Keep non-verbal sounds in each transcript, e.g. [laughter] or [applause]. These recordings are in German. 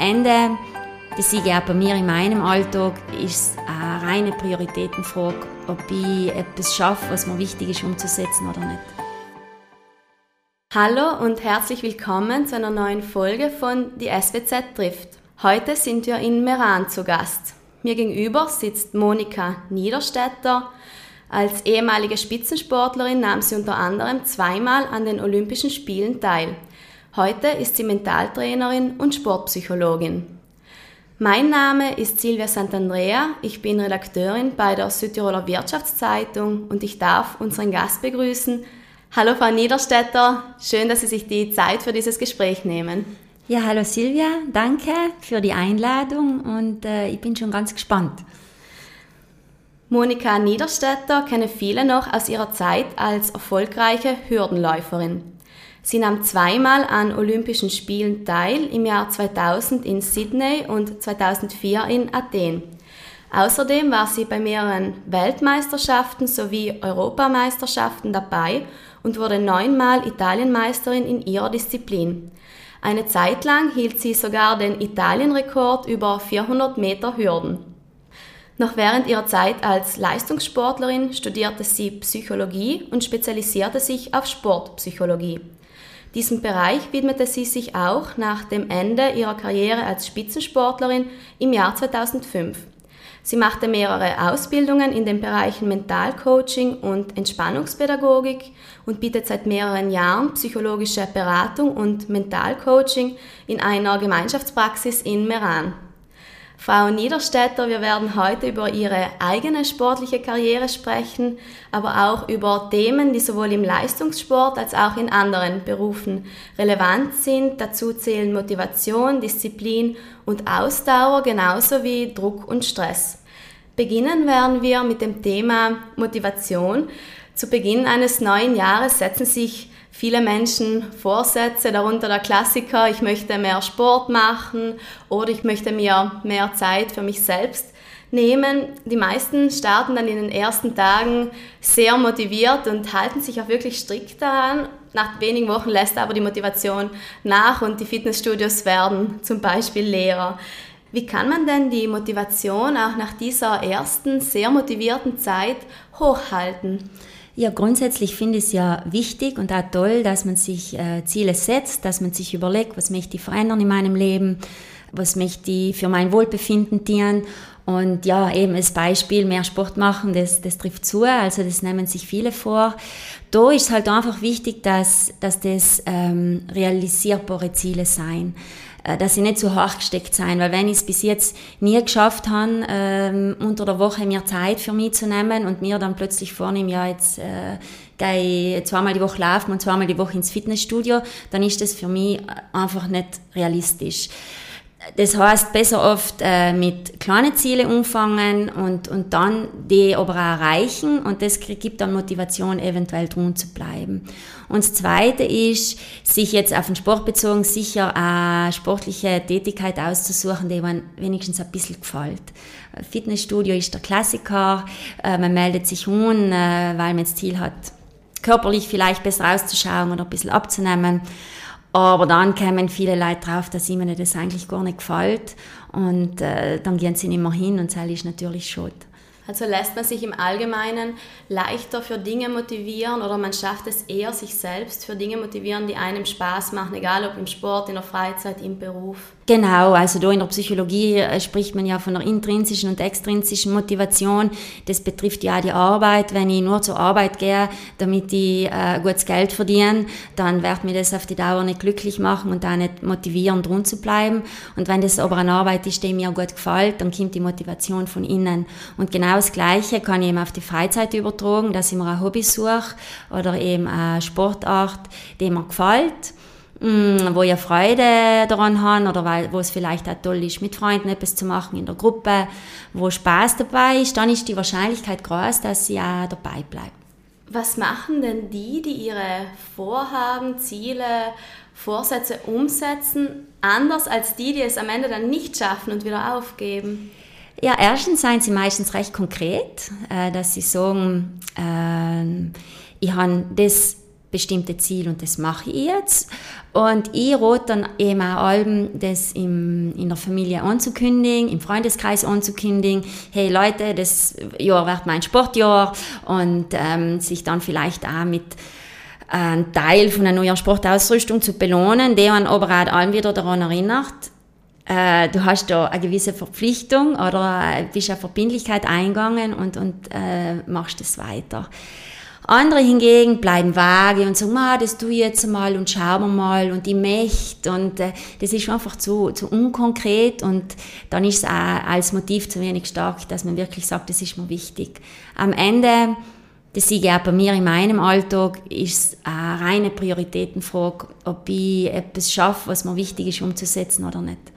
Ende, das sehe ich auch bei mir in meinem Alltag, ist es eine reine Prioritätenfrage, ob ich etwas schaffe, was mir wichtig ist umzusetzen oder nicht. Hallo und herzlich willkommen zu einer neuen Folge von Die SWZ trifft. Heute sind wir in Meran zu Gast. Mir gegenüber sitzt Monika Niederstädter. Als ehemalige Spitzensportlerin nahm sie unter anderem zweimal an den Olympischen Spielen teil. Heute ist sie Mentaltrainerin und Sportpsychologin. Mein Name ist Silvia Santandrea, ich bin Redakteurin bei der Südtiroler Wirtschaftszeitung und ich darf unseren Gast begrüßen. Hallo Frau Niederstädter, schön, dass Sie sich die Zeit für dieses Gespräch nehmen. Ja, hallo Silvia, danke für die Einladung und äh, ich bin schon ganz gespannt. Monika Niederstädter kennen viele noch aus ihrer Zeit als erfolgreiche Hürdenläuferin. Sie nahm zweimal an Olympischen Spielen teil, im Jahr 2000 in Sydney und 2004 in Athen. Außerdem war sie bei mehreren Weltmeisterschaften sowie Europameisterschaften dabei und wurde neunmal Italienmeisterin in ihrer Disziplin. Eine Zeit lang hielt sie sogar den Italienrekord über 400 Meter Hürden. Noch während ihrer Zeit als Leistungssportlerin studierte sie Psychologie und spezialisierte sich auf Sportpsychologie. Diesem Bereich widmete sie sich auch nach dem Ende ihrer Karriere als Spitzensportlerin im Jahr 2005. Sie machte mehrere Ausbildungen in den Bereichen Mentalcoaching und Entspannungspädagogik und bietet seit mehreren Jahren psychologische Beratung und Mentalcoaching in einer Gemeinschaftspraxis in Meran. Frau Niederstädter, wir werden heute über Ihre eigene sportliche Karriere sprechen, aber auch über Themen, die sowohl im Leistungssport als auch in anderen Berufen relevant sind. Dazu zählen Motivation, Disziplin und Ausdauer genauso wie Druck und Stress. Beginnen werden wir mit dem Thema Motivation. Zu Beginn eines neuen Jahres setzen sich viele Menschen Vorsätze, darunter der Klassiker, ich möchte mehr Sport machen oder ich möchte mir mehr Zeit für mich selbst nehmen. Die meisten starten dann in den ersten Tagen sehr motiviert und halten sich auch wirklich strikt daran. Nach wenigen Wochen lässt aber die Motivation nach und die Fitnessstudios werden zum Beispiel leerer. Wie kann man denn die Motivation auch nach dieser ersten sehr motivierten Zeit hochhalten? Ja, grundsätzlich finde ich es ja wichtig und auch toll, dass man sich äh, Ziele setzt, dass man sich überlegt, was möchte ich verändern in meinem Leben, was möchte ich für mein Wohlbefinden dienen. Und ja, eben als Beispiel, mehr Sport machen, das, das trifft zu, also das nehmen sich viele vor. Da ist halt einfach wichtig, dass, dass das ähm, realisierbare Ziele sein. Äh, dass sie nicht zu hoch gesteckt sein, weil wenn ich es bis jetzt nie geschafft habe, ähm, unter der Woche mir Zeit für mich zu nehmen und mir dann plötzlich vornehme, ja, jetzt äh, gehe ich zweimal die Woche laufen und zweimal die Woche ins Fitnessstudio, dann ist das für mich einfach nicht realistisch. Das heißt, besser oft äh, mit kleinen Zielen umfangen und, und dann die aber auch erreichen und das gibt dann Motivation, eventuell drin zu bleiben. Und das Zweite ist, sich jetzt auf den Sport bezogen sicher eine sportliche Tätigkeit auszusuchen, die man wenigstens ein bisschen gefällt. Fitnessstudio ist der Klassiker, äh, man meldet sich an, äh, weil man das Ziel hat, körperlich vielleicht besser auszuschauen oder ein bisschen abzunehmen. Aber dann kämen viele Leute drauf, dass ihnen das eigentlich gar nicht gefällt. Und äh, dann gehen sie nicht mehr hin und das ist natürlich schade. Also lässt man sich im Allgemeinen leichter für Dinge motivieren oder man schafft es eher, sich selbst für Dinge motivieren, die einem Spaß machen, egal ob im Sport, in der Freizeit, im Beruf. Genau, also da in der Psychologie äh, spricht man ja von der intrinsischen und extrinsischen Motivation. Das betrifft ja die Arbeit. Wenn ich nur zur Arbeit gehe, damit ich äh, gutes Geld verdiene, dann wird mir das auf die Dauer nicht glücklich machen und auch nicht motivieren, drin zu bleiben. Und wenn das aber eine Arbeit ist, die mir gut gefällt, dann kommt die Motivation von innen. Und genau das Gleiche kann ich eben auf die Freizeit übertragen, dass ich mir ein Hobby suche oder eben eine Sportart, die mir gefällt Mm, wo ich Freude daran habe oder weil, wo es vielleicht auch toll ist, mit Freunden etwas zu machen in der Gruppe, wo Spaß dabei ist, dann ist die Wahrscheinlichkeit groß, dass sie auch dabei bleiben. Was machen denn die, die ihre Vorhaben, Ziele, Vorsätze umsetzen, anders als die, die es am Ende dann nicht schaffen und wieder aufgeben? Ja, erstens seien sie meistens recht konkret, äh, dass sie sagen, äh, ich habe das bestimmte Ziel und das mache ich jetzt. Und ich rate dann eben auch Alben, das im, in der Familie anzukündigen, im Freundeskreis anzukündigen. Hey Leute, das Jahr wird mein Sportjahr und ähm, sich dann vielleicht auch mit einen Teil von einer neuen Sportausrüstung zu belohnen, der man aber auch allen wieder daran erinnert, äh, du hast da eine gewisse Verpflichtung oder äh, bist eine Verbindlichkeit eingegangen und, und äh, machst es weiter. Andere hingegen bleiben vage und sagen, ah, das tue ich jetzt mal und schauen wir mal und ich möchte und äh, das ist einfach zu, zu unkonkret und dann ist es auch als Motiv zu wenig stark, dass man wirklich sagt, das ist mir wichtig. Am Ende, das sehe ich auch bei mir in meinem Alltag, ist es eine reine Prioritätenfrage, ob ich etwas schaffe, was mir wichtig ist umzusetzen oder nicht.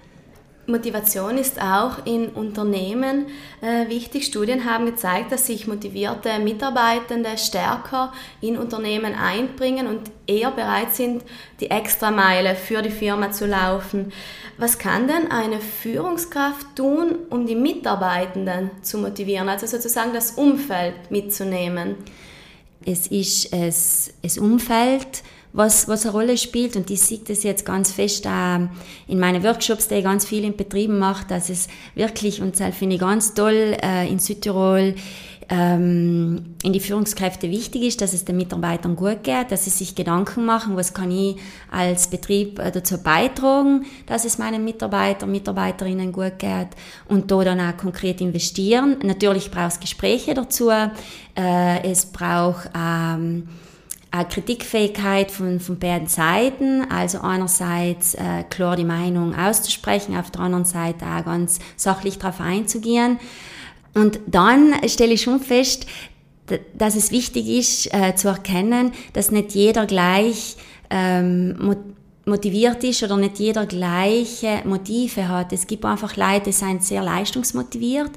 Motivation ist auch in Unternehmen äh, wichtig. Studien haben gezeigt, dass sich motivierte Mitarbeitende stärker in Unternehmen einbringen und eher bereit sind, die Extrameile für die Firma zu laufen. Was kann denn eine Führungskraft tun, um die Mitarbeitenden zu motivieren, also sozusagen das Umfeld mitzunehmen? Es ist es, das Umfeld, was, was eine Rolle spielt. Und ich sehe das jetzt ganz fest äh, in meinen Workshops, die ich ganz viel in Betrieben mache, dass es wirklich, und das finde ich ganz toll, äh, in Südtirol ähm, in die Führungskräfte wichtig ist, dass es den Mitarbeitern gut geht, dass sie sich Gedanken machen, was kann ich als Betrieb äh, dazu beitragen, dass es meinen Mitarbeitern, Mitarbeiterinnen gut geht und da dann auch konkret investieren. Natürlich braucht es Gespräche dazu, äh, es braucht ähm, eine Kritikfähigkeit von, von beiden Seiten, also einerseits äh, klar die Meinung auszusprechen, auf der anderen Seite auch ganz sachlich darauf einzugehen. Und dann stelle ich schon fest, dass es wichtig ist äh, zu erkennen, dass nicht jeder gleich ähm, motiviert ist oder nicht jeder gleiche Motive hat. Es gibt einfach Leute, die sind sehr leistungsmotiviert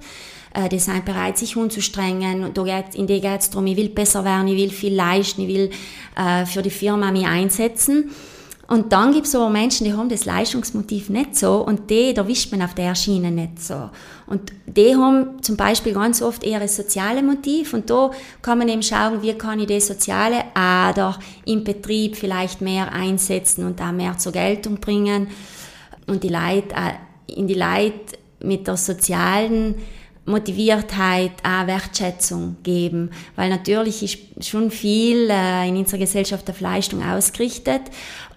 äh, die sind bereit, sich umzustrengen. Da geht, in der geht es darum, ich will besser werden, ich will viel leisten, ich will äh, für die Firma mich einsetzen. Und dann gibt es aber Menschen, die haben das Leistungsmotiv nicht so und die, da wischt man auf der Schiene nicht so. Und die haben zum Beispiel ganz oft eher ein soziales Motiv und da kann man eben schauen, wie kann ich die soziale Ader im Betrieb vielleicht mehr einsetzen und da mehr zur Geltung bringen und die Leute, äh, in die Leute mit der sozialen Motiviertheit, auch Wertschätzung geben, weil natürlich ist schon viel äh, in unserer Gesellschaft auf Leistung ausgerichtet,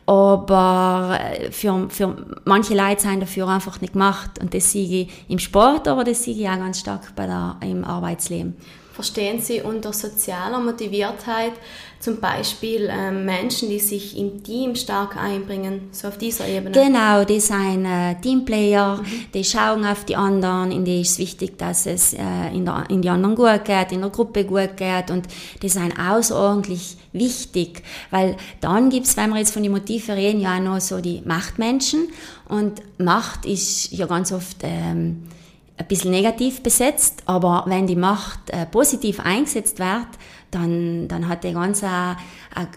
aber äh, für, für manche Leute sind dafür einfach nicht gemacht. Und das sehe ich im Sport, aber das sehe ich auch ganz stark bei der, im Arbeitsleben. Verstehen Sie unter sozialer Motiviertheit zum Beispiel ähm, Menschen, die sich im Team stark einbringen, so auf dieser Ebene. Genau, die sind äh, Teamplayer, mhm. die schauen auf die anderen, in denen ist es wichtig, dass es äh, in, der, in die anderen gut geht, in der Gruppe gut geht und die sind außerordentlich wichtig, weil dann gibt es, wenn wir jetzt von den Motiven reden, ja auch noch so die Machtmenschen und Macht ist ja ganz oft... Ähm, ein bisschen negativ besetzt, aber wenn die Macht äh, positiv eingesetzt wird, dann, dann hat die ganz eine,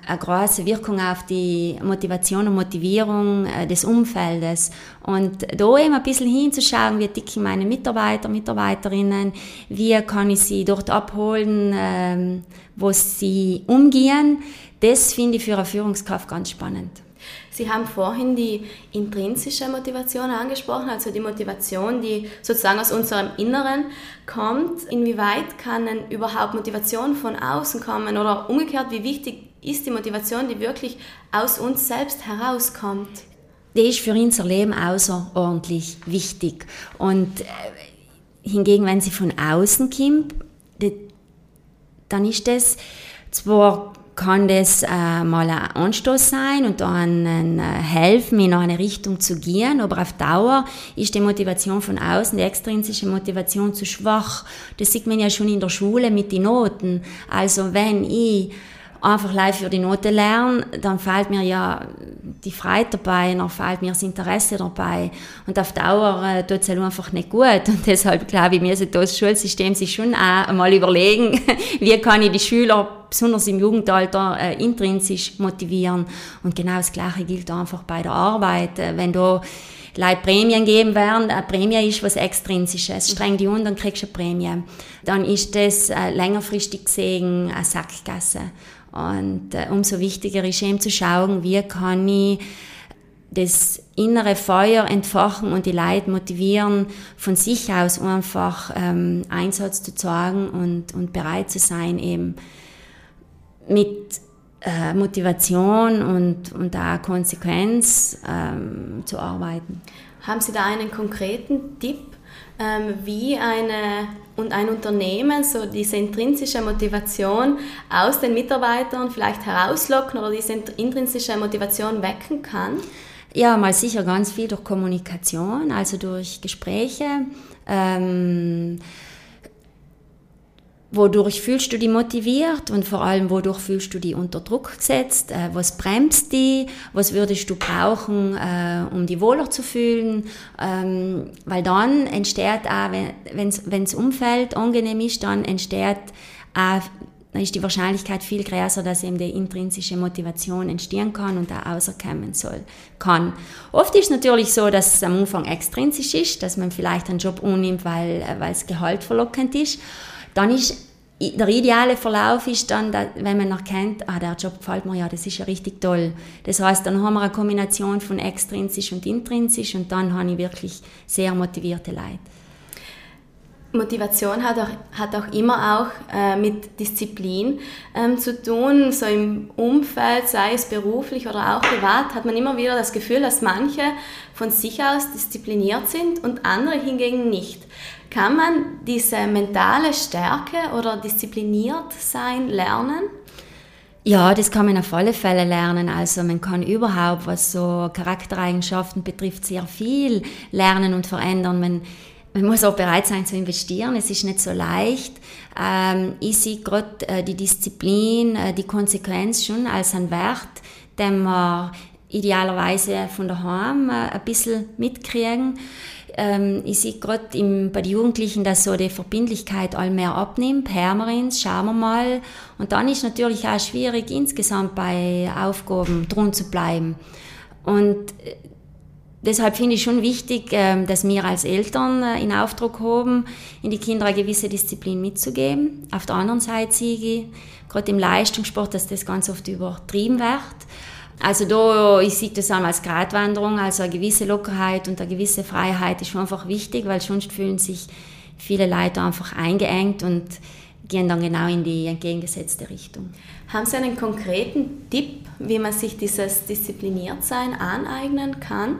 eine, große Wirkung auf die Motivation und Motivierung äh, des Umfeldes. Und da eben ein bisschen hinzuschauen, wie dick meine Mitarbeiter, Mitarbeiterinnen, wie kann ich sie dort abholen, ähm, wo sie umgehen, das finde ich für eine Führungskraft ganz spannend. Sie haben vorhin die intrinsische Motivation angesprochen, also die Motivation, die sozusagen aus unserem Inneren kommt. Inwieweit kann denn überhaupt Motivation von außen kommen oder umgekehrt, wie wichtig ist die Motivation, die wirklich aus uns selbst herauskommt? Die ist für unser Leben außerordentlich wichtig. Und äh, hingegen, wenn sie von außen kommt, dann ist das zwar kann das äh, mal ein Anstoß sein und dann äh, helfen, in eine Richtung zu gehen, aber auf Dauer ist die Motivation von außen, die extrinsische Motivation zu schwach. Das sieht man ja schon in der Schule mit den Noten. Also wenn ich einfach live für die Note lernen, dann fehlt mir ja die Freude dabei, dann fehlt mir das Interesse dabei. Und auf Dauer äh, tut es halt einfach nicht gut. Und deshalb glaube ich, müssen das Schulsystem sich schon auch einmal überlegen, [laughs] wie kann ich die Schüler besonders im Jugendalter äh, intrinsisch motivieren. Und genau das Gleiche gilt einfach bei der Arbeit. Äh, wenn du Leute Prämien geben werden. Eine Prämie ist was Extrinsisches. Streng die um, dann kriegst du eine Prämie. Dann ist das äh, längerfristig gesehen eine Sackgasse. Und äh, umso wichtiger ist eben zu schauen, wie kann ich das innere Feuer entfachen und die Leute motivieren, von sich aus einfach ähm, Einsatz zu zeigen und, und bereit zu sein, eben mit äh, Motivation und, und auch Konsequenz ähm, zu arbeiten. Haben Sie da einen konkreten Tipp, ähm, wie eine und ein Unternehmen so diese intrinsische Motivation aus den Mitarbeitern vielleicht herauslocken oder diese intrinsische Motivation wecken kann? Ja, mal sicher ganz viel durch Kommunikation, also durch Gespräche. Ähm, wodurch fühlst du dich motiviert und vor allem wodurch fühlst du dich unter Druck gesetzt? Äh, was bremst dich? Was würdest du brauchen, äh, um dich wohler zu fühlen? Ähm, weil dann entsteht auch, wenn das Umfeld angenehm ist, dann entsteht auch dann ist die Wahrscheinlichkeit viel größer, dass eben die intrinsische Motivation entstehen kann und auch auserkommen soll, kann. Oft ist natürlich so, dass es am Anfang extrinsisch ist, dass man vielleicht einen Job unnimmt, weil, äh, weil das Gehalt verlockend ist. Dann ist der ideale Verlauf ist dann, wenn man erkennt, ah, der Job gefällt mir ja, das ist ja richtig toll. Das heißt, dann haben wir eine Kombination von extrinsisch und intrinsisch und dann habe ich wirklich sehr motivierte Leute. Motivation hat auch, hat auch immer auch äh, mit Disziplin ähm, zu tun. So im Umfeld, sei es beruflich oder auch privat, hat man immer wieder das Gefühl, dass manche von sich aus diszipliniert sind und andere hingegen nicht. Kann man diese mentale Stärke oder diszipliniert sein lernen? Ja, das kann man auf alle Fälle lernen. Also man kann überhaupt, was so Charaktereigenschaften betrifft, sehr viel lernen und verändern. Man man muss auch bereit sein zu investieren. Es ist nicht so leicht. Ähm, ich sehe gerade äh, die Disziplin, äh, die Konsequenz schon als einen Wert, den wir idealerweise von daheim äh, ein bisschen mitkriegen. Ähm, ich sehe gerade bei den Jugendlichen, dass so die Verbindlichkeit allmehr abnimmt. Hören wir uns, schauen wir mal. Und dann ist natürlich auch schwierig, insgesamt bei Aufgaben drum zu bleiben. Und äh, deshalb finde ich schon wichtig, ähm, dass wir als Eltern äh, in Auftrag haben, in die Kinder eine gewisse Disziplin mitzugeben. Auf der anderen Seite sehe ich, gerade im Leistungssport, dass das ganz oft übertrieben wird. Also da, ich sehe das auch als Gratwanderung, also eine gewisse Lockerheit und eine gewisse Freiheit ist schon einfach wichtig, weil sonst fühlen sich viele Leute einfach eingeengt und gehen dann genau in die entgegengesetzte Richtung. Haben Sie einen konkreten Tipp, wie man sich dieses Diszipliniertsein aneignen kann?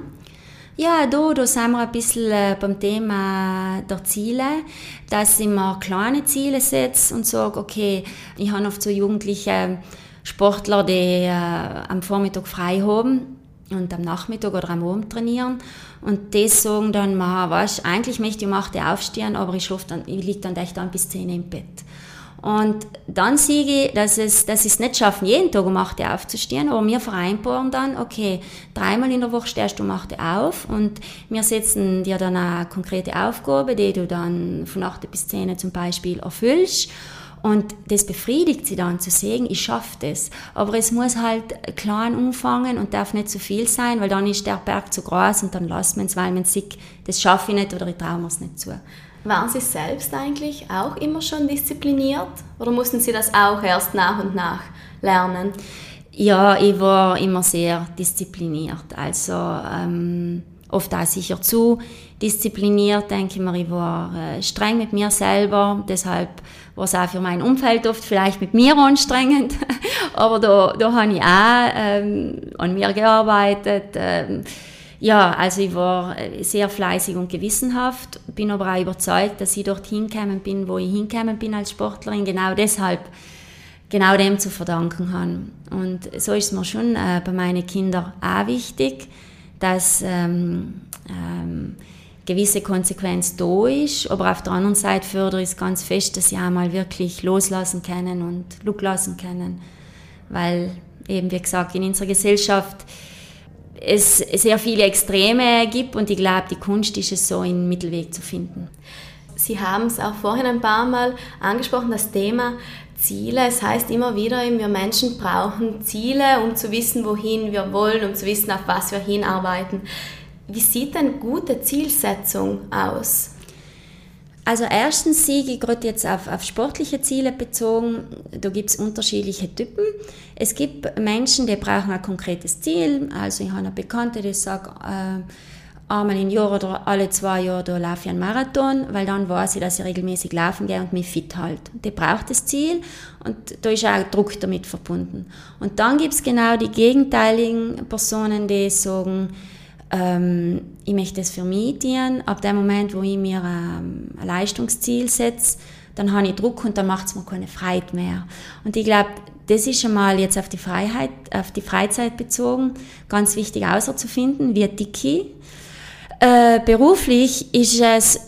Ja, da, da sind wir ein bisschen äh, beim Thema der Ziele, dass ich mir kleine Ziele setze und sage, okay, ich habe oft so jugendliche Sportler, die äh, am Vormittag frei haben und am Nachmittag oder am Abend trainieren und die sagen dann, weißt, eigentlich möchte ich um 8 Uhr aufstehen, aber ich, dann, ich liege dann echt dann bis 10 Uhr im Bett. Und dann sehe ich, dass, es, dass ich es nicht schaffen, jeden Tag um 8 Uhr aufzustehen, aber wir vereinbaren dann, okay, dreimal in der Woche stehst du um 8 Uhr auf und wir setzen dir dann eine konkrete Aufgabe, die du dann von 8 bis 10 zum Beispiel erfüllst. Und das befriedigt sie dann zu sehen, ich schaffe das. Aber es muss halt klein anfangen und darf nicht zu viel sein, weil dann ist der Berg zu groß und dann lassen wir es, weil man sieht, das schaffe ich nicht oder ich traue mir es nicht zu. Waren Sie selbst eigentlich auch immer schon diszipliniert oder mussten Sie das auch erst nach und nach lernen? Ja, ich war immer sehr diszipliniert. Also ähm, oft auch sicher zu diszipliniert, denke ich mir. Ich war äh, streng mit mir selber, deshalb war es auch für mein Umfeld oft vielleicht mit mir anstrengend. [laughs] Aber da, da habe ich auch ähm, an mir gearbeitet. Ähm, ja, also ich war äh, sehr fleißig und gewissenhaft, bin aber auch überzeugt, dass ich dorthin gekommen bin, wo ich hingekommen bin als Sportlerin, genau deshalb, genau dem zu verdanken habe. Und so ist es mir schon äh, bei meinen Kindern auch wichtig, dass ähm, ähm, gewisse Konsequenz da ist, aber auf der anderen Seite fördere ich es ganz fest, dass sie einmal wirklich loslassen können und lassen können, weil eben, wie gesagt, in unserer Gesellschaft es sehr viele Extreme gibt und ich glaube, die Kunst ist es so, einen Mittelweg zu finden. Sie haben es auch vorhin ein paar Mal angesprochen, das Thema Ziele. Es heißt immer wieder, wir Menschen brauchen Ziele, um zu wissen, wohin wir wollen, um zu wissen, auf was wir hinarbeiten. Wie sieht denn gute Zielsetzung aus? Also erstens siege gerade jetzt auf, auf sportliche Ziele bezogen, da gibt es unterschiedliche Typen. Es gibt Menschen, die brauchen ein konkretes Ziel. Also ich habe eine Bekannte, die sagt, äh, einmal im Jahr oder alle zwei Jahre da laufe ich einen Marathon, weil dann weiß ich, dass ich regelmäßig laufen gehe und mich fit halte. Die braucht das Ziel und da ist auch Druck damit verbunden. Und dann gibt es genau die gegenteiligen Personen, die sagen, ähm, ich möchte es für mich tun. Ab dem Moment, wo ich mir ähm, ein Leistungsziel setze, dann habe ich Druck und dann macht es mir keine Freude mehr. Und ich glaube, das ist schon mal jetzt auf die Freiheit, auf die Freizeit bezogen, ganz wichtig außerzufinden, wie dicke äh, beruflich ist es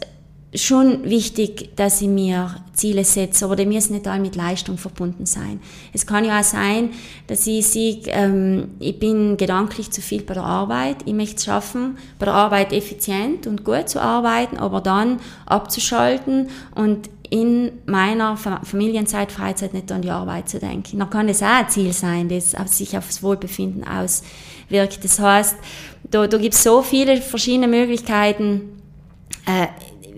schon wichtig, dass ich mir Ziele setze, aber die müssen nicht alle mit Leistung verbunden sein. Es kann ja auch sein, dass ich sehe, ähm, ich bin gedanklich zu viel bei der Arbeit, ich möchte es schaffen, bei der Arbeit effizient und gut zu arbeiten, aber dann abzuschalten und in meiner Familienzeit, Freizeit nicht an die Arbeit zu denken. Dann kann das auch ein Ziel sein, das sich auf das Wohlbefinden auswirkt. Das heißt, da, da gibt es so viele verschiedene Möglichkeiten, äh,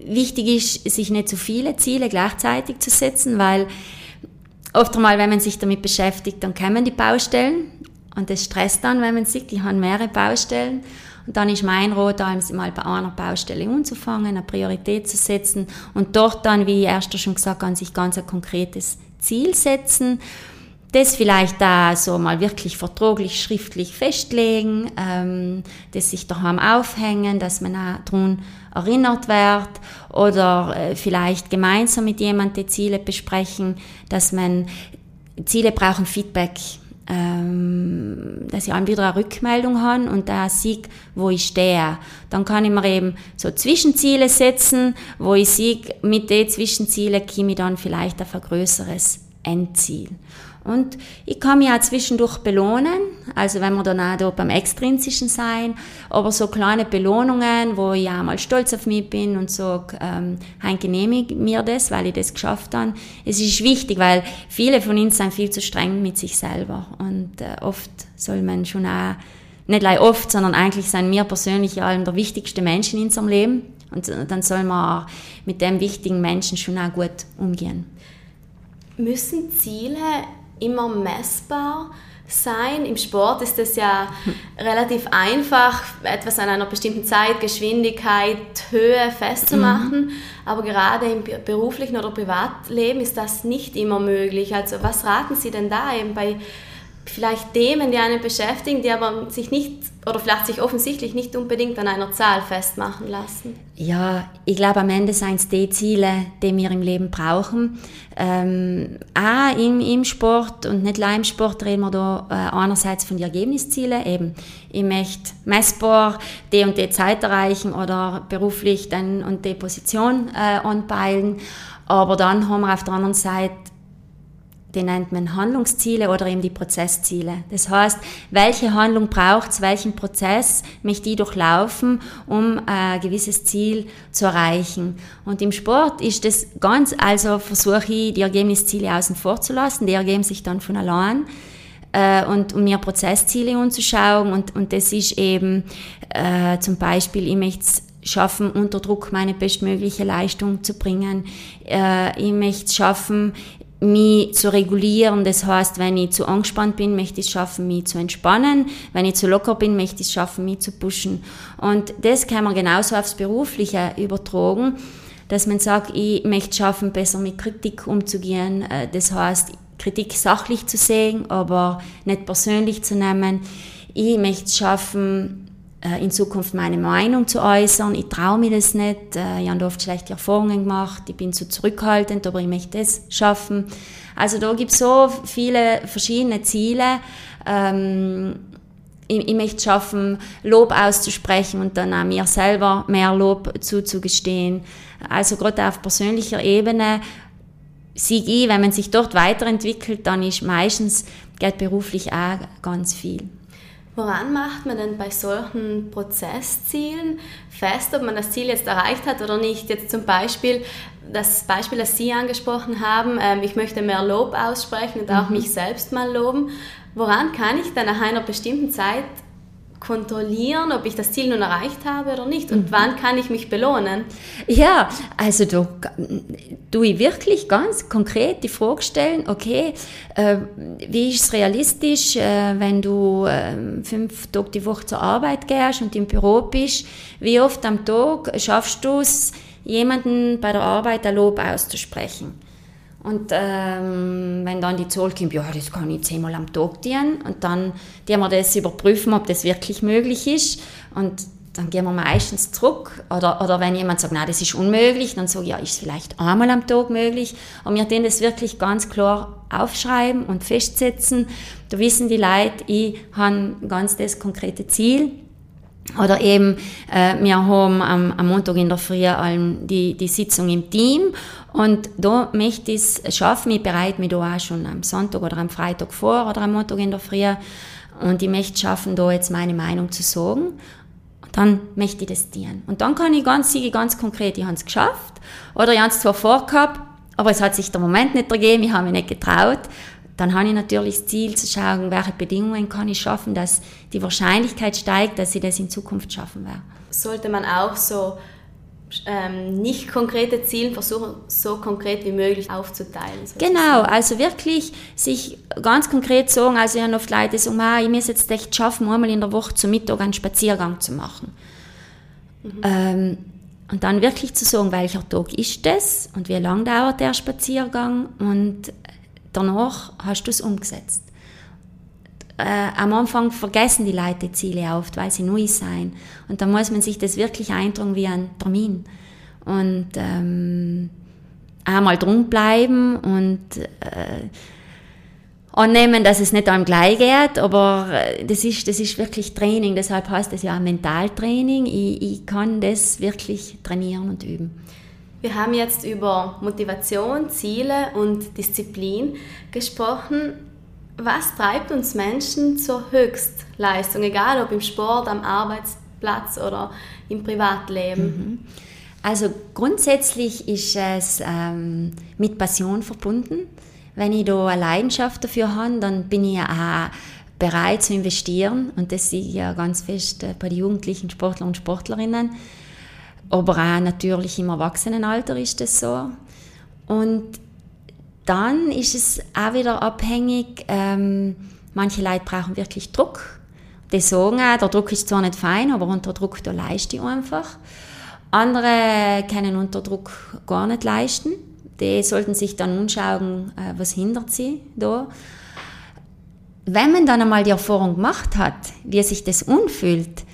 wichtig ist, sich nicht zu viele Ziele gleichzeitig zu setzen, weil oft einmal, wenn man sich damit beschäftigt, dann kommen die Baustellen und das stresst dann, wenn man sieht, ich habe mehrere Baustellen. Und dann ist mein Rot, mal bei einer Baustelle anzufangen, eine Priorität zu setzen und dort dann, wie ich erst schon gesagt habe, sich ganz ein konkretes Ziel setzen das vielleicht da so mal wirklich vertraglich, schriftlich festlegen, ähm, das sich daheim aufhängen, dass man daran erinnert wird oder äh, vielleicht gemeinsam mit jemandem die Ziele besprechen, dass man Ziele brauchen Feedback, ähm, dass ich auch wieder eine Rückmeldung habe und da sehe, wo ich stehe. Dann kann ich mir eben so Zwischenziele setzen, wo ich sehe, mit den Zwischenzielen komme ich dann vielleicht auf ein größeres Endziel. Und ich kann mich auch zwischendurch belohnen, also wenn wir dann auch da beim Extrinsischen sein, aber so kleine Belohnungen, wo ich auch mal stolz auf mich bin und sage, ähm, hein genehmige mir das, weil ich das geschafft habe. Es ist wichtig, weil viele von uns sind viel zu streng mit sich selber und äh, oft soll man schon auch, nicht gleich oft, sondern eigentlich sind wir persönlich allem der wichtigste Menschen in unserem Leben und äh, dann soll man auch mit dem wichtigen Menschen schon auch gut umgehen. Müssen Ziele immer messbar sein. Im Sport ist es ja relativ einfach, etwas an einer bestimmten Zeit, Geschwindigkeit, Höhe festzumachen. Mhm. Aber gerade im beruflichen oder Privatleben ist das nicht immer möglich. Also was raten Sie denn da eben bei vielleicht Themen, die einen beschäftigen, die aber sich nicht oder vielleicht sich offensichtlich nicht unbedingt an einer Zahl festmachen lassen? Ja, ich glaube, am Ende sind es die Ziele, die wir im Leben brauchen. Ähm, auch im, im Sport und nicht nur im Sport reden wir da äh, einerseits von den Ergebniszielen, eben ich möchte messbar die und die Zeit erreichen oder beruflich dann und die Position äh, anpeilen. Aber dann haben wir auf der anderen Seite die nennt man Handlungsziele oder eben die Prozessziele. Das heißt, welche Handlung braucht es, welchen Prozess möchte ich durchlaufen, um ein gewisses Ziel zu erreichen. Und im Sport ist das ganz, also versuche ich, die Ergebnisziele außen vor zu lassen, die ergeben sich dann von allein äh, und um mir Prozessziele anzuschauen und, und das ist eben äh, zum Beispiel, ich möchte schaffen, unter Druck meine bestmögliche Leistung zu bringen. Äh, ich möchte es schaffen, mich zu regulieren. Das heißt, wenn ich zu angespannt bin, möchte ich es schaffen, mich zu entspannen. Wenn ich zu locker bin, möchte ich es schaffen, mich zu pushen. Und das kann man genauso aufs Berufliche übertragen, dass man sagt, ich möchte es schaffen, besser mit Kritik umzugehen. Äh, das heißt, Kritik sachlich zu sehen, aber nicht persönlich zu nehmen. Ich möchte es schaffen, in Zukunft meine Meinung zu äußern. Ich traue mir das nicht. Äh, ich habe oft schlechte Erfahrungen gemacht. Ich bin zu zurückhaltend, aber ich möchte das schaffen. Also da gibt es so viele verschiedene Ziele. Ähm, ich, ich möchte schaffen, Lob auszusprechen und dann auch mir selber mehr Lob zuzugestehen. Also gerade auf persönlicher Ebene sehe ich, wenn man sich dort weiterentwickelt, dann ist meistens geht beruflich auch ganz viel. Woran macht man denn bei solchen Prozesszielen fest, ob man das Ziel jetzt erreicht hat oder nicht? Jetzt zum Beispiel das Beispiel, das Sie angesprochen haben, ähm, ich möchte mehr Lob aussprechen und auch mhm. mich selbst mal loben. Woran kann ich dann nach einer bestimmten Zeit kontrollieren, ob ich das Ziel nun erreicht habe oder nicht? Und mhm. wann kann ich mich belohnen? Ja, also du, du wirklich ganz konkret die Frage stellen, okay, äh, wie ist es realistisch, äh, wenn du äh, fünf Tage die Woche zur Arbeit gehst und im Büro bist, wie oft am Tag schaffst du es, jemanden bei der Arbeit ein Lob auszusprechen? Und ähm, wenn dann die Zahl kommt, ja, das kann ich zehnmal am Tag tun. Und dann die wir das überprüfen, ob das wirklich möglich ist. Und dann gehen wir meistens zurück. Oder, oder wenn jemand sagt, nein, das ist unmöglich, dann sage ich, ja, ist es vielleicht einmal am Tag möglich. Und wir den das wirklich ganz klar aufschreiben und festsetzen. Da wissen die Leute, ich habe ganz das konkrete Ziel. Oder eben, äh, wir haben am, am Montag in der Früh die, die Sitzung im Team und da möchte ich es schaffen, ich bereite mich da auch schon am Sonntag oder am Freitag vor oder am Montag in der Früh und ich möchte schaffen, da jetzt meine Meinung zu sagen. Dann möchte ich das dienen. Und dann kann ich ganz, sage ganz konkret, ich habe es geschafft oder ich habe es zwar vorgehabt, aber es hat sich der Moment nicht ergeben, ich habe mich nicht getraut. Dann habe ich natürlich das Ziel zu schauen, welche Bedingungen kann ich schaffen, dass die Wahrscheinlichkeit steigt, dass ich das in Zukunft schaffen werde. Sollte man auch so ähm, nicht konkrete Ziele versuchen, so konkret wie möglich aufzuteilen. Sozusagen. Genau, also wirklich sich ganz konkret sagen, also ich habe oft Leute, die sagen, ah, ich muss jetzt echt schaffen, einmal in der Woche zum Mittag einen Spaziergang zu machen. Mhm. Ähm, und dann wirklich zu sagen, welcher Tag ist das und wie lange dauert der Spaziergang und danach hast du es umgesetzt äh, am Anfang vergessen die Leute Ziele oft, weil sie neu sein. Und da muss man sich das wirklich eintragen wie ein Termin. Und ähm, einmal drum bleiben und äh, annehmen, dass es nicht einem gleich geht, aber äh, das ist, das ist wirklich Training, deshalb heißt es ja ein Mentaltraining. Ich, ich kann das wirklich trainieren und üben. Wir haben jetzt über Motivation, Ziele und Disziplin gesprochen. Was treibt uns Menschen zur Höchstleistung, egal ob im Sport, am Arbeitsplatz oder im Privatleben? Mhm. Also grundsätzlich ist es ähm, mit Passion verbunden. Wenn ich da eine Leidenschaft dafür habe, dann bin ich auch bereit zu investieren. Und das sehe ich ja ganz fest äh, bei den jugendlichen Sportlern und Sportlerinnen. Aber auch natürlich im Erwachsenenalter ist das so. Und dann ist es auch wieder abhängig, ähm, manche Leute brauchen wirklich Druck. Die sagen auch, der Druck ist zwar nicht fein, aber unter Druck, da leiste ich einfach. Andere können unter Druck gar nicht leisten. Die sollten sich dann anschauen, äh, was hindert sie da. Wenn man dann einmal die Erfahrung gemacht hat, wie sich das unfühlt,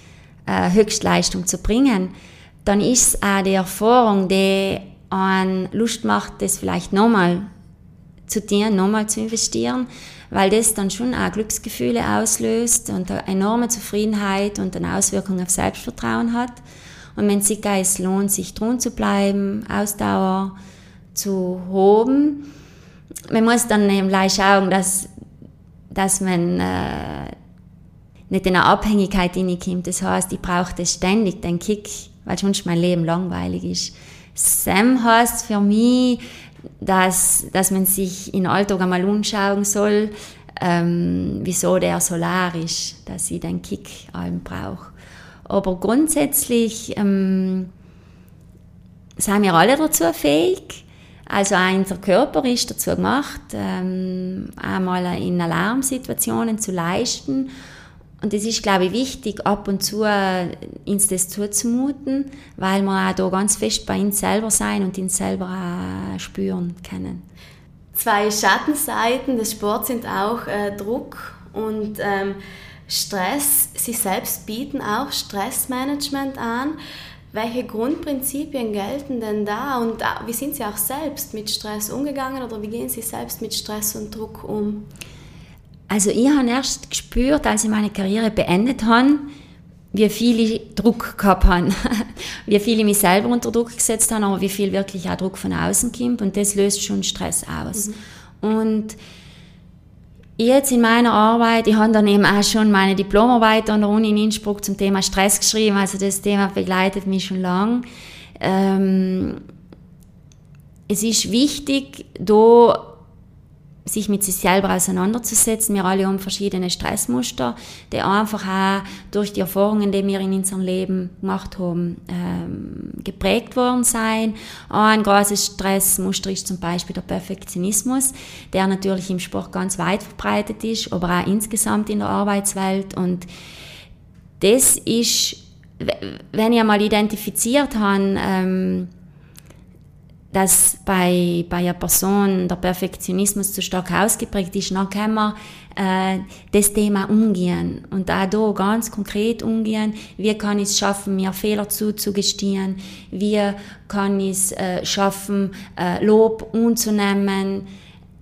äh, Höchstleistung zu bringen, dann ist es auch die Erfahrung, die an Lust macht, das vielleicht nochmal zu dir nochmal zu investieren, weil das dann schon auch Glücksgefühle auslöst und eine enorme Zufriedenheit und eine Auswirkung auf Selbstvertrauen hat. Und wenn sich es lohnt, sich dran zu bleiben, Ausdauer zu hoben, man muss dann eben gleich schauen, dass, dass man äh, nicht in eine Abhängigkeit hineinkommt. Das heißt, ich brauche das ständig, den Kick, weil sonst mein Leben langweilig ist. Sam heißt für mich, dass, dass man sich in Alltag einmal anschauen soll, ähm, wieso der Solar ist, dass ich den Kick allem brauche. Aber grundsätzlich ähm, sind wir alle dazu fähig. Also auch unser Körper ist dazu gemacht, ähm, einmal in Alarmsituationen zu leisten und es ist, glaube ich, wichtig, ab und zu uns das zuzumuten, weil wir auch da ganz fest bei uns selber sein und uns selber auch spüren können. Zwei Schattenseiten des Sports sind auch äh, Druck und ähm, Stress. Sie selbst bieten auch Stressmanagement an. Welche Grundprinzipien gelten denn da und wie sind Sie auch selbst mit Stress umgegangen oder wie gehen Sie selbst mit Stress und Druck um? Also ich habe erst gespürt, als ich meine Karriere beendet habe, wie viel ich Druck gehabt habe, [laughs] wie viel ich mich selber unter Druck gesetzt habe, aber wie viel wirklich auch Druck von außen kommt und das löst schon Stress aus. Mhm. Und jetzt in meiner Arbeit, ich habe dann eben auch schon meine Diplomarbeit an der Uni in Innsbruck zum Thema Stress geschrieben, also das Thema begleitet mich schon lange. Ähm, es ist wichtig, da sich mit sich selber auseinanderzusetzen. Wir alle haben verschiedene Stressmuster, die einfach auch durch die Erfahrungen, die wir in unserem Leben gemacht haben, ähm, geprägt worden sein. Ein großes Stressmuster ist zum Beispiel der Perfektionismus, der natürlich im Sport ganz weit verbreitet ist, aber auch insgesamt in der Arbeitswelt. Und das ist, wenn ich einmal identifiziert habe, ähm, dass bei, bei einer Person der Perfektionismus zu stark ausgeprägt ist, dann kann man äh, das Thema umgehen und auch da ganz konkret umgehen. Wie kann ich es schaffen, mir Fehler zuzugestehen? Wie kann ich es äh, schaffen, äh, Lob anzunehmen?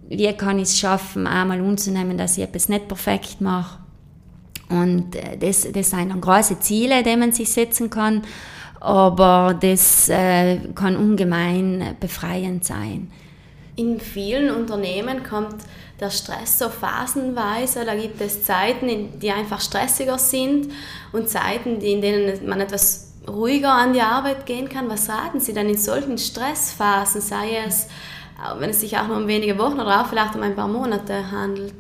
Wie kann ich es schaffen, einmal anzunehmen, dass ich etwas nicht perfekt mache? Und äh, das, das sind dann große Ziele, die man sich setzen kann aber das äh, kann ungemein befreiend sein. In vielen Unternehmen kommt der Stress so phasenweise. Da gibt es Zeiten, die einfach stressiger sind und Zeiten, in denen man etwas ruhiger an die Arbeit gehen kann. Was raten Sie dann in solchen Stressphasen, sei es, wenn es sich auch nur um wenige Wochen oder auch vielleicht um ein paar Monate handelt?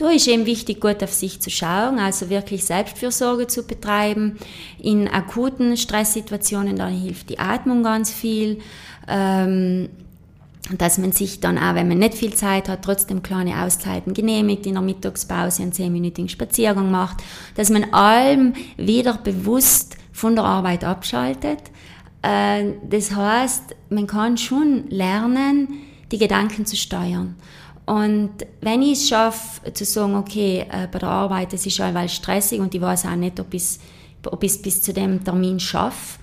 Da ist eben wichtig, gut auf sich zu schauen, also wirklich Selbstfürsorge zu betreiben. In akuten Stresssituationen, da hilft die Atmung ganz viel. Ähm, dass man sich dann auch, wenn man nicht viel Zeit hat, trotzdem kleine Auszeiten genehmigt, in der Mittagspause einen zehnminütigen Spaziergang macht, dass man allem wieder bewusst von der Arbeit abschaltet. Äh, das heißt, man kann schon lernen, die Gedanken zu steuern. Und wenn ich es schaffe, zu sagen, okay, äh, bei der Arbeit, es ist allweil stressig und ich weiß auch nicht, ob ich es ob bis zu dem Termin schaffe,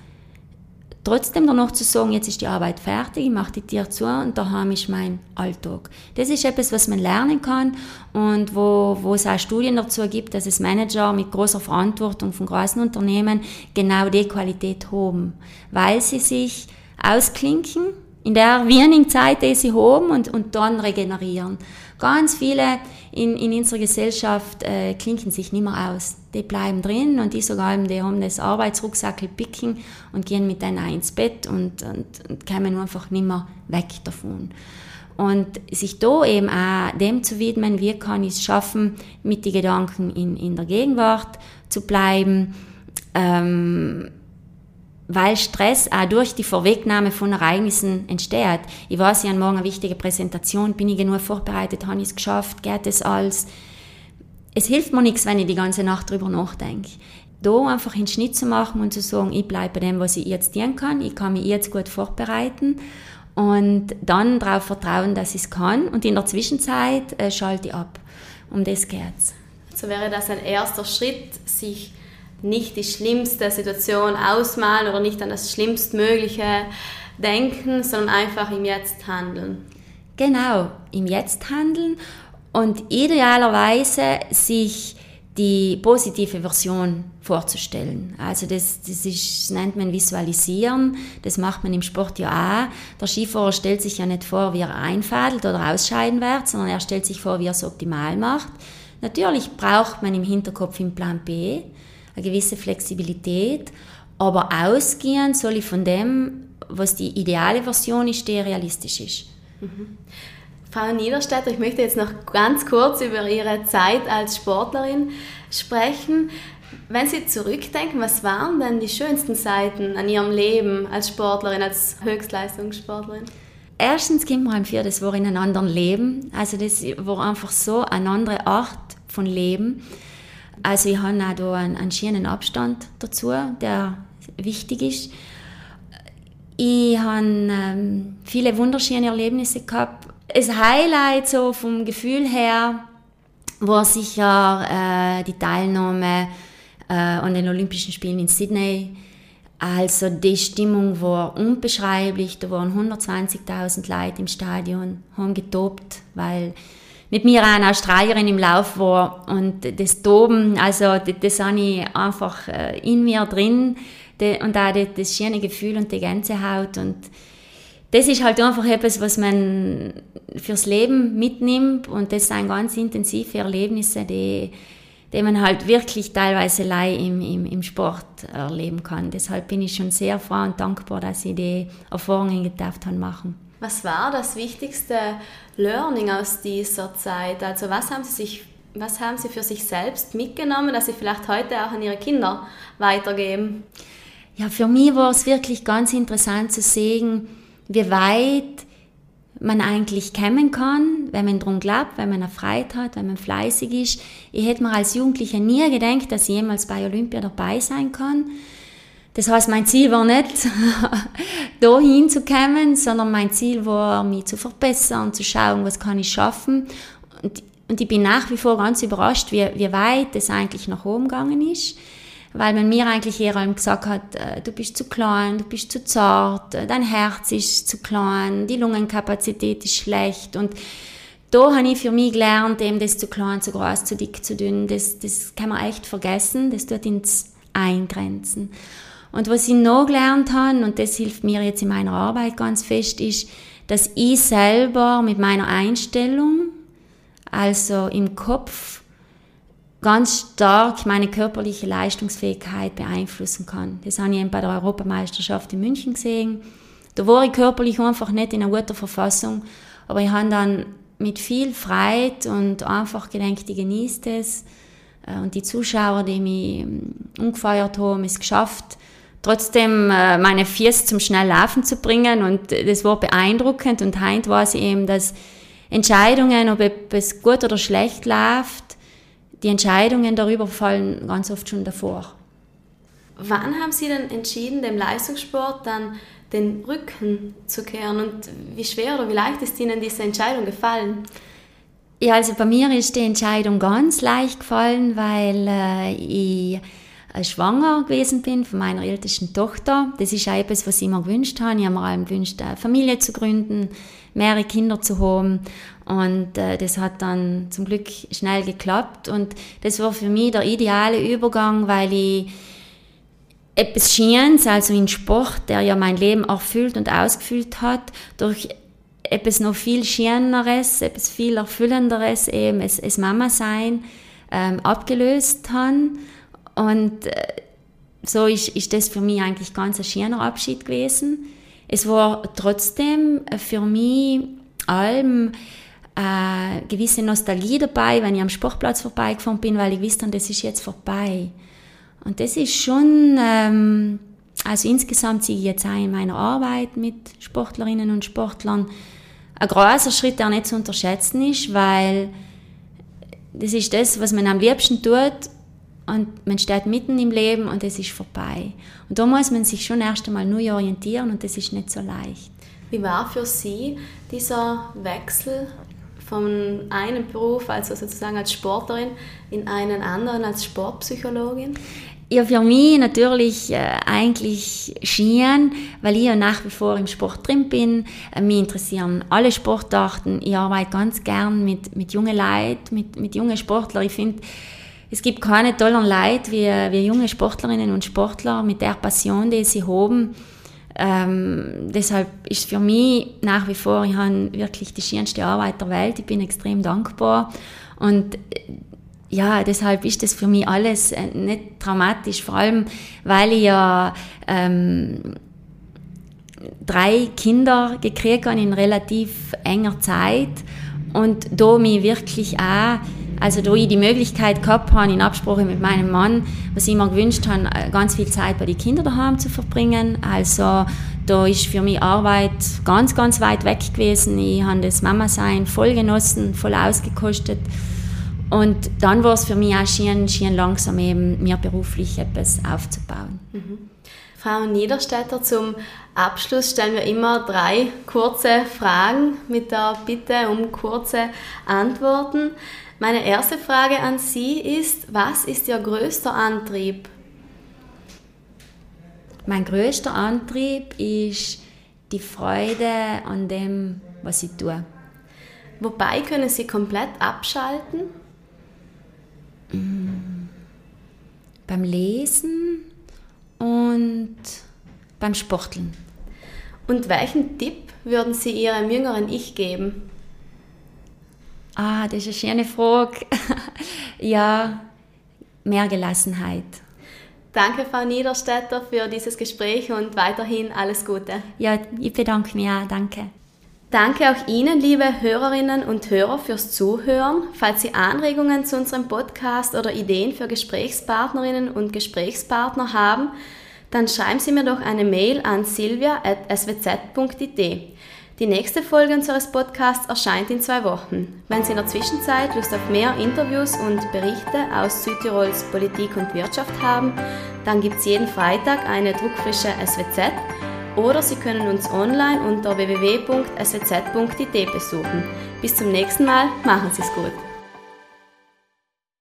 trotzdem danach zu sagen, jetzt ist die Arbeit fertig, ich mache die Tür zu und daheim ist mein Alltag. Das ist etwas, was man lernen kann und wo, wo es auch Studien dazu gibt, dass es Manager mit großer Verantwortung von großen Unternehmen genau die Qualität haben, weil sie sich ausklinken in der wenigen Zeit, die sie haben und, und dann regenerieren. Ganz viele in, in unserer Gesellschaft äh, klinken sich nicht mehr aus. Die bleiben drin und die sogar, die haben das Arbeitsrucksackel picken und gehen mit denen ins Bett und, und, und kommen einfach nicht mehr weg davon. Und sich da eben auch dem zu widmen, wie kann ich es schaffen, mit den Gedanken in, in der Gegenwart zu bleiben, ähm, weil Stress auch durch die Vorwegnahme von Ereignissen entsteht. Ich weiß, ich habe morgen eine wichtige Präsentation, bin ich genug vorbereitet, habe ich es geschafft, geht es alles. Es hilft mir nichts, wenn ich die ganze Nacht darüber nachdenke. Da einfach einen Schnitt zu machen und zu sagen, ich bleibe bei dem, was ich jetzt tun kann, ich kann mich jetzt gut vorbereiten und dann darauf vertrauen, dass ich es kann und in der Zwischenzeit äh, schalte ich ab. Um das geht's. So wäre das ein erster Schritt, sich nicht die schlimmste Situation ausmalen oder nicht an das Schlimmstmögliche denken, sondern einfach im Jetzt handeln. Genau, im Jetzt handeln und idealerweise sich die positive Version vorzustellen. Also das, das, ist, nennt man Visualisieren, das macht man im Sport ja auch. Der Skifahrer stellt sich ja nicht vor, wie er einfadelt oder ausscheiden wird, sondern er stellt sich vor, wie er es optimal macht. Natürlich braucht man im Hinterkopf im Plan B, eine gewisse Flexibilität, aber ausgehen soll ich von dem, was die ideale Version ist, die realistisch ist. Mhm. Frau Niederstädter, ich möchte jetzt noch ganz kurz über Ihre Zeit als Sportlerin sprechen. Wenn Sie zurückdenken, was waren denn die schönsten Seiten an Ihrem Leben als Sportlerin, als Höchstleistungssportlerin? Erstens kommt man für das war in einem anderen Leben. Also das war einfach so eine andere Art von Leben. Also ich habe auch da einen, einen schönen Abstand dazu, der wichtig ist. Ich habe ähm, viele wunderschöne Erlebnisse gehabt. Das Highlight so vom Gefühl her war sicher äh, die Teilnahme äh, an den Olympischen Spielen in Sydney. Also die Stimmung war unbeschreiblich. Da waren 120.000 Leute im Stadion, haben getobt, weil mit mir auch eine Australierin im Lauf war und das Toben, also das, das habe ich einfach äh, in mir drin und auch das, schöne Gefühl und die Gänsehaut und das ist halt einfach etwas, was man fürs Leben mitnimmt und das sind ganz intensive Erlebnisse, die, die man halt wirklich teilweise im, im, im Sport erleben kann. Deshalb bin ich schon sehr froh und dankbar, dass ich die Erfahrungen gedacht habe machen. Was war das wichtigste Learning aus dieser Zeit? Also was haben Sie sich was haben Sie für sich selbst mitgenommen, dass Sie vielleicht heute auch an Ihre Kinder weitergeben? Ja, für mich war es wirklich ganz interessant zu sehen, wie weit man eigentlich kommen kann, wenn man drum glaubt, wenn man Freiheit hat, wenn man fleißig ist. Ich hätte mir als Jugendliche nie gedacht, dass ich jemals bei Olympia dabei sein kann. Das heißt, mein Ziel war nicht, [laughs] da hinzukommen, sondern mein Ziel war, mich zu verbessern, zu schauen, was kann ich schaffen. Und, und ich bin nach wie vor ganz überrascht, wie, wie weit es eigentlich nach oben gegangen ist weil man mir eigentlich eher gesagt hat, äh, du bist zu klein, du bist zu zart, äh, dein Herz ist zu klein, die Lungenkapazität ist schlecht und da habe ich für mich gelernt, eben das zu klein, zu groß, zu dick, zu dünn, das, das kann man echt vergessen, das tut ins Eingrenzen. Und was ich noch gelernt habe, und das hilft mir jetzt in meiner Arbeit ganz fest, ist, dass ich selber mit meiner Einstellung, also im Kopf, ganz stark meine körperliche Leistungsfähigkeit beeinflussen kann. Das habe ich eben bei der Europameisterschaft in München gesehen. Da war ich körperlich einfach nicht in einer guten Verfassung, aber ich habe dann mit viel Freude und einfach gedacht, ich genieße es. Äh, und die Zuschauer, die mich ähm, umgefeuert haben, es geschafft, trotzdem äh, meine Füße zum schnell Laufen zu bringen. Und das war beeindruckend. Und heute war es eben, dass Entscheidungen, ob etwas gut oder schlecht läuft, die Entscheidungen darüber fallen ganz oft schon davor. Wann haben Sie denn entschieden, dem Leistungssport dann den Rücken zu kehren und wie schwer oder wie leicht ist Ihnen diese Entscheidung gefallen? Ja, also bei mir ist die Entscheidung ganz leicht gefallen, weil äh, ich schwanger gewesen bin von meiner ältesten Tochter. Das ist auch etwas, was ich mir gewünscht habe. Ich habe mir allem gewünscht, eine Familie zu gründen, mehrere Kinder zu haben. Und äh, das hat dann zum Glück schnell geklappt. Und das war für mich der ideale Übergang, weil ich etwas Schienes, also in Sport, der ja mein Leben erfüllt und ausgefüllt hat, durch etwas noch viel Schieneres, etwas viel Erfüllenderes, eben es, es Mama sein, ähm, abgelöst haben. Und äh, so ist, ist das für mich eigentlich ganz ein schöner Abschied gewesen. Es war trotzdem für mich allem äh, gewisse Nostalgie dabei, wenn ich am Sportplatz vorbeigefahren bin, weil ich wusste, das ist jetzt vorbei. Und das ist schon, ähm, also insgesamt sehe ich jetzt auch in meiner Arbeit mit Sportlerinnen und Sportlern ein großer Schritt, der nicht zu unterschätzen ist, weil das ist das, was man am liebsten tut und man steht mitten im Leben und es ist vorbei. Und da muss man sich schon erst einmal neu orientieren und das ist nicht so leicht. Wie war für Sie dieser Wechsel von einem Beruf, also sozusagen als Sportlerin, in einen anderen als Sportpsychologin? Ja, für mich natürlich äh, eigentlich Skiern, weil ich ja nach wie vor im Sport drin bin. Äh, mich interessieren alle Sportarten. Ich arbeite ganz gern mit, mit jungen Leuten, mit, mit jungen Sportlern. Ich finde, es gibt keine tollen Leute wie, wie junge Sportlerinnen und Sportler mit der Passion, die sie haben. Ähm, deshalb ist für mich nach wie vor, ich habe wirklich die schönste Arbeit der Welt. Ich bin extrem dankbar. Und äh, ja, deshalb ist das für mich alles äh, nicht dramatisch, vor allem weil ich ja ähm, drei Kinder gekriegt habe in relativ enger Zeit und da mich wirklich auch also da ich die Möglichkeit gehabt habe, in Absprache mit meinem Mann, was ich mir gewünscht habe, äh, ganz viel Zeit bei den Kindern daheim zu verbringen. Also da ist für mich Arbeit ganz, ganz weit weg gewesen. Ich habe das Mama-Sein voll genossen, voll ausgekostet. Und dann war es für mich auch schön, schön langsam eben mir beruflich etwas aufzubauen. Mhm. Frau Niederstädter, zum Abschluss stellen wir immer drei kurze Fragen mit der Bitte um kurze Antworten. Meine erste Frage an Sie ist, was ist Ihr größter Antrieb? Mein größter Antrieb ist die Freude an dem, was ich tue. Wobei können Sie komplett abschalten? Mm. Beim Lesen und beim Sporteln. Und welchen Tipp würden Sie Ihrem jüngeren Ich geben? Ah, das ist eine schöne Frage. [laughs] ja, mehr Gelassenheit. Danke, Frau Niederstädter, für dieses Gespräch und weiterhin alles Gute. Ja, ich bedanke mich auch. Danke. Danke auch Ihnen, liebe Hörerinnen und Hörer, fürs Zuhören. Falls Sie Anregungen zu unserem Podcast oder Ideen für Gesprächspartnerinnen und Gesprächspartner haben, dann schreiben Sie mir doch eine Mail an silvia.swz.it. Die nächste Folge unseres Podcasts erscheint in zwei Wochen. Wenn Sie in der Zwischenzeit Lust auf mehr Interviews und Berichte aus Südtirols Politik und Wirtschaft haben, dann gibt es jeden Freitag eine druckfrische SWZ oder Sie können uns online unter www.swz.it besuchen. Bis zum nächsten Mal, machen Sie es gut.